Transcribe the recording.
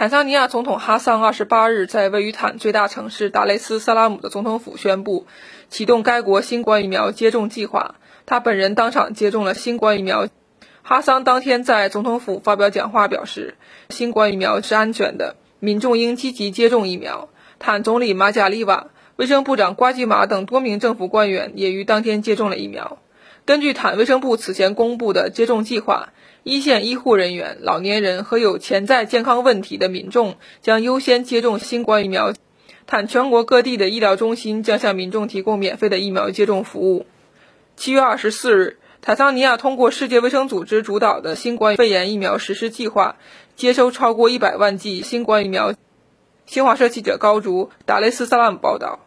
坦桑尼亚总统哈桑二十八日在位于坦最大城市达雷斯萨拉姆的总统府宣布，启动该国新冠疫苗接种计划。他本人当场接种了新冠疫苗。哈桑当天在总统府发表讲话，表示新冠疫苗是安全的，民众应积极接种疫苗。坦总理马贾利瓦、卫生部长瓜吉马等多名政府官员也于当天接种了疫苗。根据坦卫生部此前公布的接种计划。一线医护人员、老年人和有潜在健康问题的民众将优先接种新冠疫苗。坦全国各地的医疗中心将向民众提供免费的疫苗接种服务。七月二十四日，坦桑尼亚通过世界卫生组织主导的新冠肺炎疫苗实施计划，接收超过一百万剂新冠疫苗。新华社记者高竹达雷斯萨拉姆报道。